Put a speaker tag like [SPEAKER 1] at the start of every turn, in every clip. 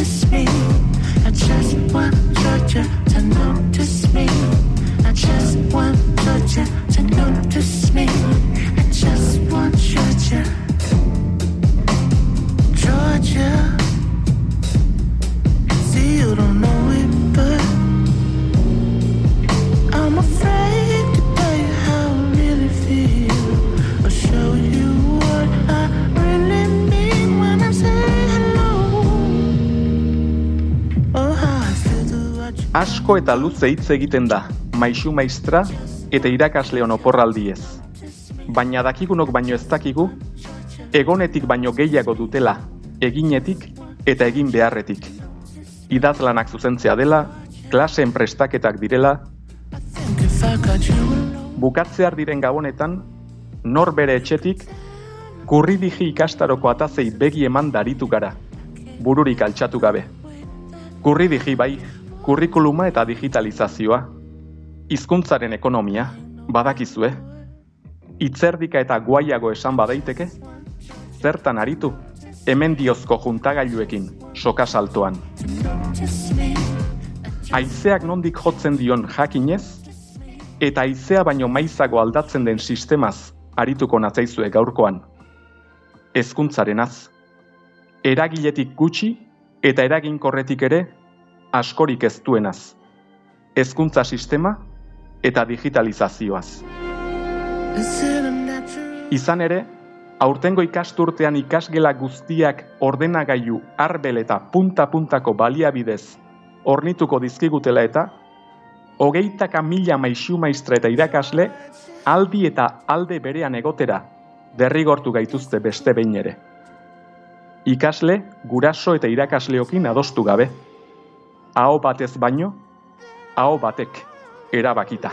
[SPEAKER 1] you to. I just want you to notice me. I just want you to notice me. I just want Georgia. Georgia.
[SPEAKER 2] Asko eta luze hitz egiten da, maisu maistra eta irakasleon oporraldiez. Baina dakigunok baino ez dakigu, egonetik baino gehiago dutela, eginetik eta egin beharretik. Idazlanak zuzentzea dela, klaseen prestaketak direla, bukatzear diren gabonetan, nor bere etxetik, kurridiji ikastaroko atazei begi eman daritu gara, bururik altxatu gabe. Kurridiji bai, kurrikuluma eta digitalizazioa, hizkuntzaren ekonomia, badakizue, itzerdika eta guaiago esan badaiteke, zertan aritu, hemen diozko juntagailuekin, soka saltoan. Aizeak nondik jotzen dion jakinez, eta aizea baino maizago aldatzen den sistemaz arituko natzaizue gaurkoan. Hezkuntzarenaz, eragiletik gutxi eta eraginkorretik ere askorik ez duenaz. Hezkuntza sistema eta digitalizazioaz. Izan ere, aurtengo ikasturtean ikasgela guztiak ordenagailu arbel eta punta-puntako baliabidez ornituko dizkigutela eta hogeitaka mila maisu maistra eta irakasle aldi eta alde berean egotera derrigortu gaituzte beste behin ere. Ikasle, guraso eta irakasleokin adostu gabe. Aho batez baino, aho batek erabakita.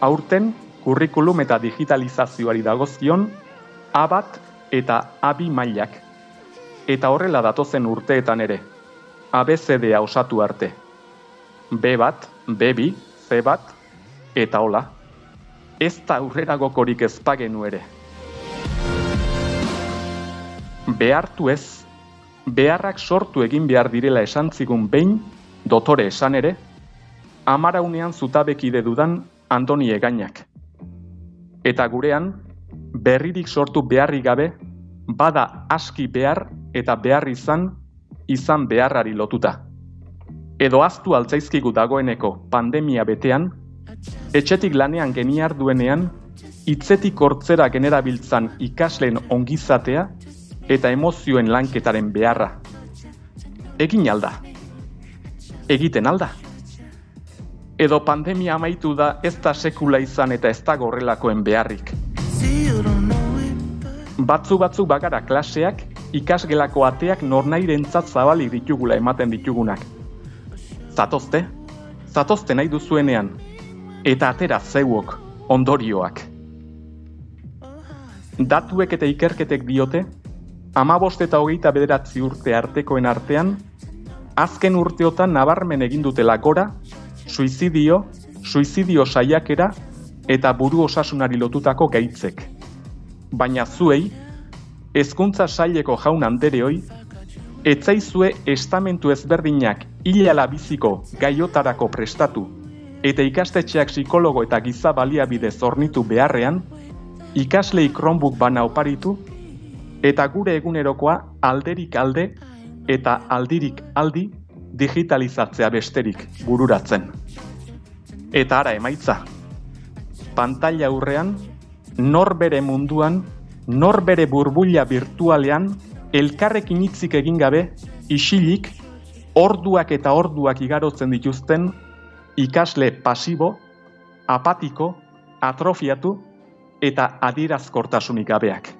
[SPEAKER 2] Aurten, kurrikulum eta digitalizazioari dagozkion, A1 eta A2 mailak. Eta horrela datozen urteetan ere, ABCDa osatu arte. B1, B2, C1, eta hola. Ez da aurreragokorik ez pagenu ere. Behartu ez, beharrak sortu egin behar direla esan zigun behin, dotore esan ere, amaraunean zutabekide dudan Andoni Egainak. Eta gurean, berririk sortu beharri gabe, bada aski behar eta behar izan, izan beharrari lotuta. Edo aztu altzaizkigu dagoeneko pandemia betean, etxetik lanean geniar duenean, hitzetik hortzera generabiltzan ikasleen ongizatea eta emozioen lanketaren beharra. Egin alda. Egiten alda. Edo pandemia amaitu da ez da sekula izan eta ez da gorrelakoen beharrik. Batzu batzu bagara klaseak, ikasgelako ateak nornairentzat zabalik ditugula ematen ditugunak. Zatozte, zatozte nahi duzuenean, eta atera zeuok ondorioak. Datuek eta ikerketek diote, amabost eta hogeita bederatzi urte artekoen artean, azken urteotan nabarmen egin dutela gora, suizidio, suizidio saiakera eta buru osasunari lotutako gaitzek. Baina zuei, hezkuntza saileko jaun andereoi, etzaizue estamentu ezberdinak hilala biziko gaiotarako prestatu eta ikastetxeak psikologo eta giza baliabide zornitu beharrean, ikaslei Chromebook bana oparitu eta gure egunerokoa alderik alde eta aldirik aldi digitalizatzea besterik bururatzen. Eta ara emaitza, pantalla aurrean, nor bere munduan, nor bere burbuila virtualean, elkarrekin hitzik egin gabe, isilik, orduak eta orduak igarotzen dituzten, ikasle pasibo, apatiko, atrofiatu eta adierazkortasunik gabeak.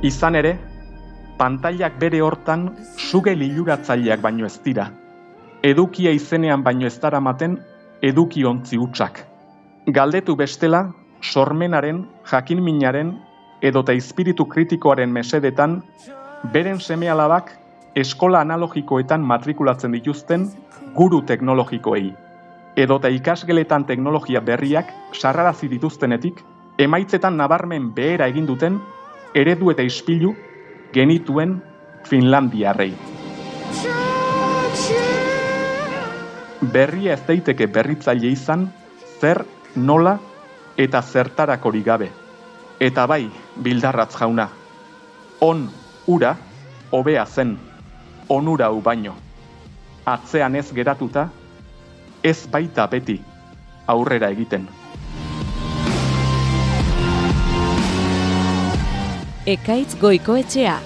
[SPEAKER 2] Izan ere, pantailak bere hortan suge liluratzaileak baino ez dira. Edukia izenean baino ez daramaten eduki ontzi hutsak. Galdetu bestela, sormenaren, jakinminaren edota espiritu kritikoaren mesedetan, beren semealabak eskola analogikoetan matrikulatzen dituzten guru teknologikoei. Edota ikasgeletan teknologia berriak sarrarazi dituztenetik, emaitzetan nabarmen behera egin duten eredu eta ispilu genituen Finlandiarrei. Berria ez daiteke berritzaile izan, zer, nola eta zertarakori gabe. Eta bai, bildarratz jauna. On, ura, hobea zen, onura u baino. Atzean ez geratuta, ez baita beti aurrera egiten.
[SPEAKER 3] Ekaitz goikoetxea,